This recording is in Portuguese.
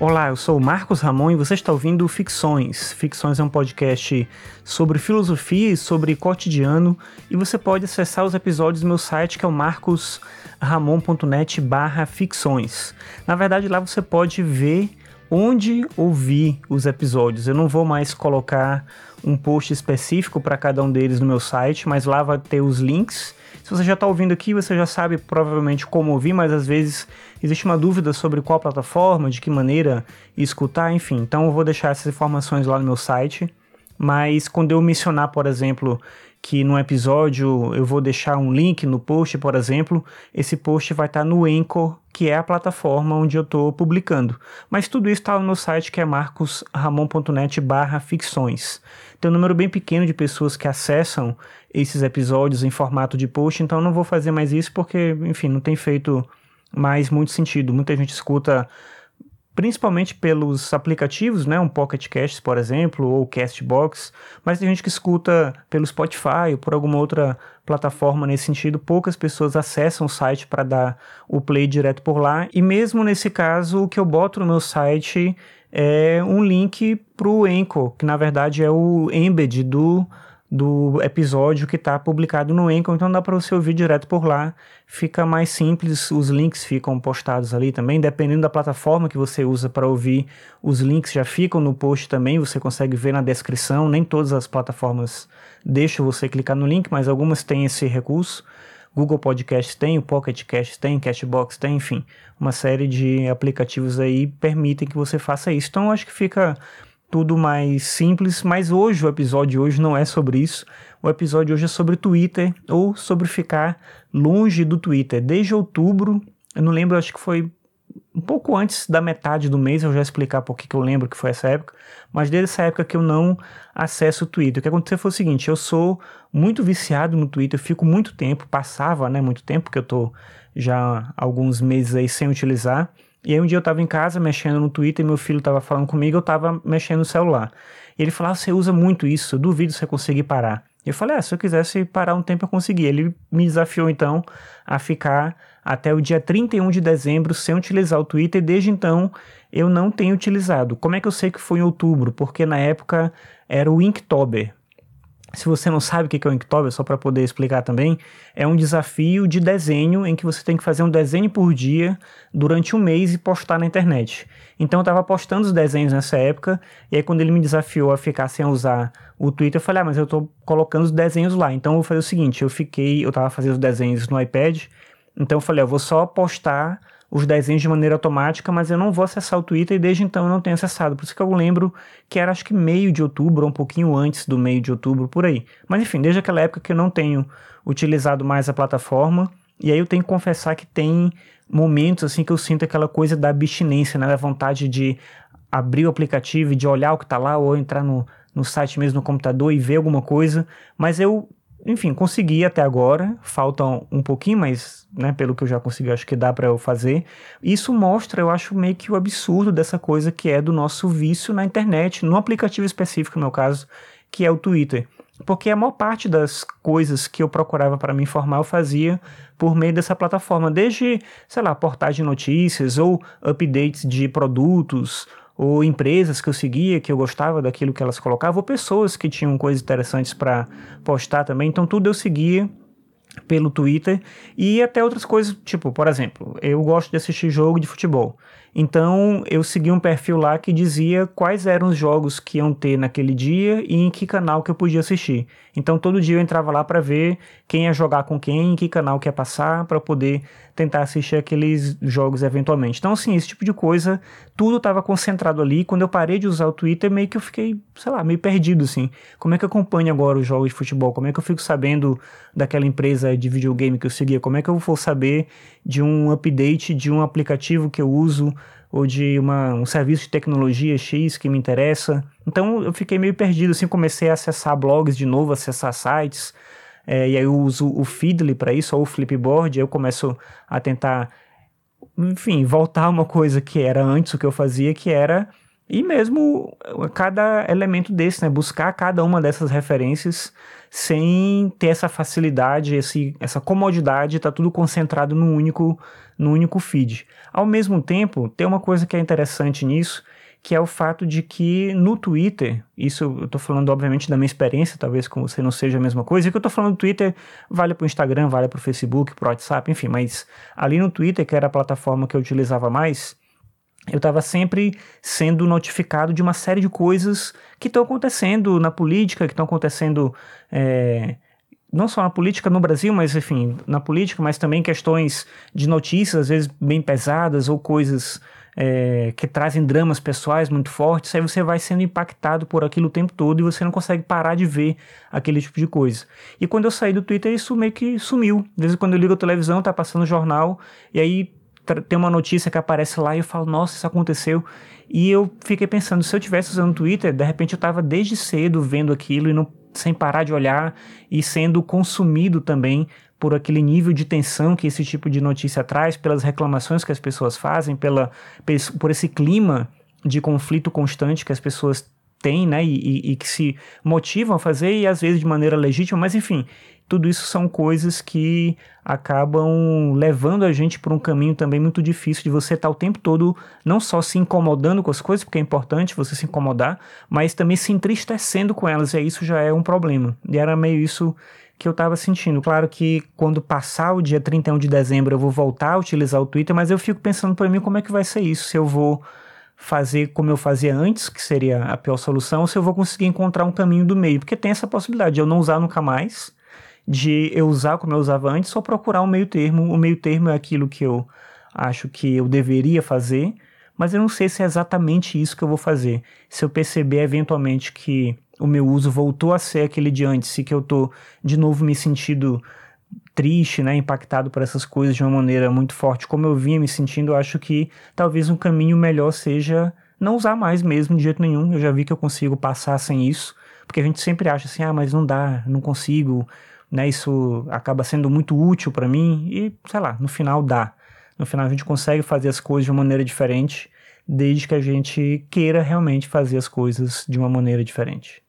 Olá, eu sou o Marcos Ramon e você está ouvindo Ficções. Ficções é um podcast sobre filosofia e sobre cotidiano e você pode acessar os episódios no meu site que é o marcosramon.net barra ficções. Na verdade lá você pode ver onde ouvir os episódios. Eu não vou mais colocar um post específico para cada um deles no meu site, mas lá vai ter os links se você já está ouvindo aqui, você já sabe provavelmente como ouvir, mas às vezes existe uma dúvida sobre qual plataforma, de que maneira escutar, enfim. Então eu vou deixar essas informações lá no meu site. Mas quando eu mencionar, por exemplo, que no episódio eu vou deixar um link no post, por exemplo, esse post vai estar no Anchor, que é a plataforma onde eu estou publicando. Mas tudo isso está no meu site que é marcosramon.net barra ficções. Tem um número bem pequeno de pessoas que acessam esses episódios em formato de post, então não vou fazer mais isso porque, enfim, não tem feito mais muito sentido. Muita gente escuta principalmente pelos aplicativos, né, um Pocket Cast, por exemplo, ou Castbox, mas tem gente que escuta pelo Spotify ou por alguma outra plataforma nesse sentido, poucas pessoas acessam o site para dar o play direto por lá, e mesmo nesse caso, o que eu boto no meu site é um link para o Anchor, que na verdade é o embed do do episódio que está publicado no Anchor, então dá para você ouvir direto por lá. Fica mais simples, os links ficam postados ali também, dependendo da plataforma que você usa para ouvir, os links já ficam no post também, você consegue ver na descrição. Nem todas as plataformas deixam você clicar no link, mas algumas têm esse recurso. Google Podcast tem, o Pocket Cast tem, Cashbox tem, enfim, uma série de aplicativos aí permitem que você faça isso. Então acho que fica tudo mais simples, mas hoje o episódio hoje não é sobre isso. O episódio hoje é sobre Twitter ou sobre ficar longe do Twitter. Desde outubro, eu não lembro, acho que foi um pouco antes da metade do mês, eu já explicar por que eu lembro que foi essa época, mas desde essa época que eu não acesso o Twitter. O que aconteceu foi o seguinte, eu sou muito viciado no Twitter, fico muito tempo, passava, né, muito tempo, que eu tô já alguns meses aí sem utilizar, e aí um dia eu tava em casa mexendo no Twitter e meu filho tava falando comigo, eu tava mexendo no celular. E ele falou: ah, você usa muito isso, duvido você conseguir parar. Eu falei: ah, se eu quisesse parar um tempo eu consegui. Ele me desafiou então a ficar até o dia 31 de dezembro sem utilizar o Twitter desde então eu não tenho utilizado. Como é que eu sei que foi em outubro? Porque na época era o Inktober. Se você não sabe o que é o Inktober, só para poder explicar também, é um desafio de desenho em que você tem que fazer um desenho por dia durante um mês e postar na internet. Então eu estava postando os desenhos nessa época, e aí quando ele me desafiou a ficar sem usar o Twitter, eu falei, ah, mas eu estou colocando os desenhos lá. Então eu vou fazer o seguinte, eu fiquei, eu estava fazendo os desenhos no iPad, então eu falei, eu vou só postar os desenhos de maneira automática, mas eu não vou acessar o Twitter e desde então eu não tenho acessado. Por isso que eu lembro que era acho que meio de outubro, ou um pouquinho antes do meio de outubro, por aí. Mas enfim, desde aquela época que eu não tenho utilizado mais a plataforma, e aí eu tenho que confessar que tem momentos assim que eu sinto aquela coisa da abstinência, né, da vontade de abrir o aplicativo e de olhar o que está lá, ou entrar no, no site mesmo no computador e ver alguma coisa, mas eu enfim, consegui até agora, falta um pouquinho, mas, né, pelo que eu já consegui, acho que dá para eu fazer. Isso mostra, eu acho, meio que o absurdo dessa coisa que é do nosso vício na internet, no aplicativo específico, no meu caso, que é o Twitter. Porque a maior parte das coisas que eu procurava para me informar eu fazia por meio dessa plataforma, desde, sei lá, portais de notícias ou updates de produtos ou empresas que eu seguia, que eu gostava daquilo que elas colocavam, ou pessoas que tinham coisas interessantes para postar também. Então tudo eu seguia pelo Twitter e até outras coisas, tipo, por exemplo, eu gosto de assistir jogo de futebol. Então eu segui um perfil lá que dizia quais eram os jogos que iam ter naquele dia e em que canal que eu podia assistir. Então todo dia eu entrava lá para ver quem ia jogar com quem, em que canal que ia passar, para poder tentar assistir aqueles jogos eventualmente. Então assim, esse tipo de coisa, tudo estava concentrado ali. Quando eu parei de usar o Twitter, meio que eu fiquei, sei lá, meio perdido assim. Como é que eu acompanho agora os jogos de futebol? Como é que eu fico sabendo daquela empresa de videogame que eu seguia? Como é que eu vou saber de um update de um aplicativo que eu uso? ou de uma, um serviço de tecnologia X que me interessa. Então eu fiquei meio perdido, assim, comecei a acessar blogs de novo, acessar sites, é, e aí eu uso o Feedly para isso, ou o Flipboard, aí eu começo a tentar, enfim, voltar a uma coisa que era antes o que eu fazia, que era E mesmo cada elemento desse, né? Buscar cada uma dessas referências sem ter essa facilidade, esse, essa comodidade, tá tudo concentrado no único, no único feed. Ao mesmo tempo, tem uma coisa que é interessante nisso, que é o fato de que no Twitter, isso eu estou falando obviamente da minha experiência, talvez com você não seja a mesma coisa, e que eu estou falando do Twitter vale para o Instagram, vale para o Facebook, para o WhatsApp, enfim, mas ali no Twitter, que era a plataforma que eu utilizava mais, eu estava sempre sendo notificado de uma série de coisas que estão acontecendo na política, que estão acontecendo é, não só na política no Brasil, mas enfim, na política, mas também questões de notícias, às vezes bem pesadas, ou coisas é, que trazem dramas pessoais muito fortes, aí você vai sendo impactado por aquilo o tempo todo e você não consegue parar de ver aquele tipo de coisa. E quando eu saí do Twitter, isso meio que sumiu. Às vezes, quando eu ligo a televisão, tá passando jornal, e aí tem uma notícia que aparece lá e eu falo, nossa, isso aconteceu. E eu fiquei pensando, se eu tivesse usando o Twitter, de repente eu estava desde cedo vendo aquilo e não, sem parar de olhar e sendo consumido também por aquele nível de tensão que esse tipo de notícia traz, pelas reclamações que as pessoas fazem, pela, por esse clima de conflito constante que as pessoas têm, né, e, e, e que se motivam a fazer, e às vezes de maneira legítima, mas enfim, tudo isso são coisas que acabam levando a gente por um caminho também muito difícil de você estar o tempo todo não só se incomodando com as coisas, porque é importante você se incomodar, mas também se entristecendo com elas, e isso já é um problema. E era meio isso que eu estava sentindo. Claro que quando passar o dia 31 de dezembro eu vou voltar a utilizar o Twitter, mas eu fico pensando para mim como é que vai ser isso, se eu vou fazer como eu fazia antes, que seria a pior solução, ou se eu vou conseguir encontrar um caminho do meio, porque tem essa possibilidade de eu não usar nunca mais, de eu usar como eu usava antes, ou procurar um meio termo. O meio termo é aquilo que eu acho que eu deveria fazer, mas eu não sei se é exatamente isso que eu vou fazer. Se eu perceber eventualmente que o meu uso voltou a ser aquele de antes e que eu tô de novo me sentindo triste, né, impactado por essas coisas de uma maneira muito forte, como eu vinha me sentindo, eu acho que talvez um caminho melhor seja não usar mais mesmo de jeito nenhum. Eu já vi que eu consigo passar sem isso, porque a gente sempre acha assim, ah, mas não dá, não consigo, né, isso acaba sendo muito útil para mim e, sei lá, no final dá. No final a gente consegue fazer as coisas de uma maneira diferente, desde que a gente queira realmente fazer as coisas de uma maneira diferente.